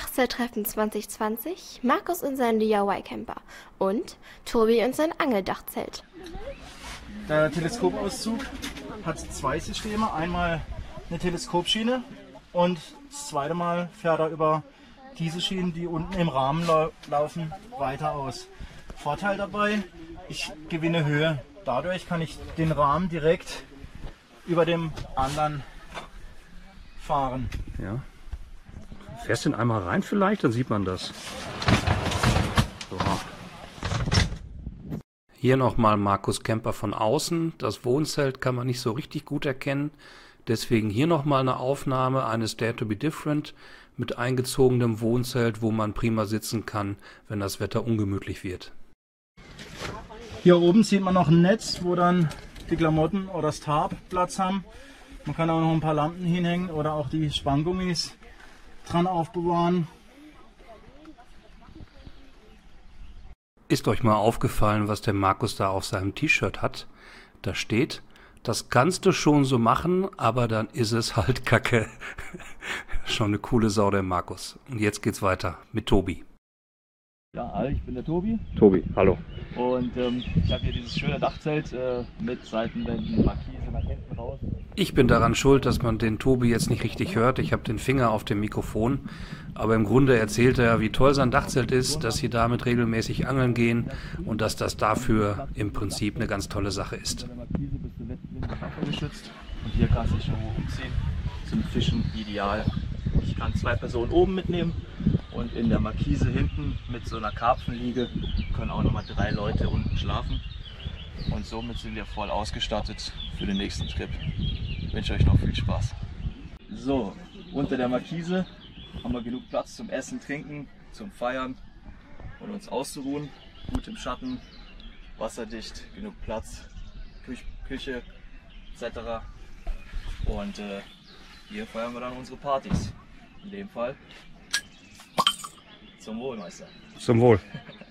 Dachzelttreffen 2020, Markus und sein DIY-Camper und Tobi und sein Angeldachzelt. Der Teleskopauszug hat zwei Systeme. Einmal eine Teleskopschiene und das zweite Mal fährt er über diese Schienen, die unten im Rahmen lau laufen, weiter aus. Vorteil dabei, ich gewinne Höhe. Dadurch kann ich den Rahmen direkt über dem anderen fahren. Ja. Fährst du den einmal rein vielleicht, dann sieht man das. So. Hier nochmal Markus Kemper von außen. Das Wohnzelt kann man nicht so richtig gut erkennen. Deswegen hier nochmal eine Aufnahme eines Dare to be Different mit eingezogenem Wohnzelt, wo man prima sitzen kann, wenn das Wetter ungemütlich wird. Hier oben sieht man noch ein Netz, wo dann die Klamotten oder das Tarp Platz haben. Man kann auch noch ein paar Lampen hinhängen oder auch die Spanngummis dran aufbewahren. Ist euch mal aufgefallen, was der Markus da auf seinem T-Shirt hat? Da steht, das kannst du schon so machen, aber dann ist es halt Kacke. schon eine coole Sau, der Markus. Und jetzt geht's weiter mit Tobi. Ja, hi, ich bin der Tobi Tobi, hallo. und ähm, ich habe hier dieses schöne Dachzelt äh, mit Seitenwänden, Markise nach hinten raus. Ich bin daran schuld, dass man den Tobi jetzt nicht richtig hört. Ich habe den Finger auf dem Mikrofon. Aber im Grunde erzählt er, wie toll sein Dachzelt ist, dass sie damit regelmäßig angeln gehen und dass das dafür im Prinzip eine ganz tolle Sache ist. Und hier kannst du schon umziehen. Zum Fischen ideal. Ich kann zwei Personen oben mitnehmen und in der Markise hinten mit so einer Karpfenliege können auch nochmal drei Leute unten schlafen. Und somit sind wir voll ausgestattet für den nächsten Trip. Ich wünsche euch noch viel Spaß. So, unter der Markise haben wir genug Platz zum Essen, Trinken, zum Feiern und uns auszuruhen. Gut im Schatten, wasserdicht, genug Platz, Küche, Küche etc. Und äh, hier feiern wir dann unsere Partys. In dem Fall zum Wohl, Meister. Zum Wohl.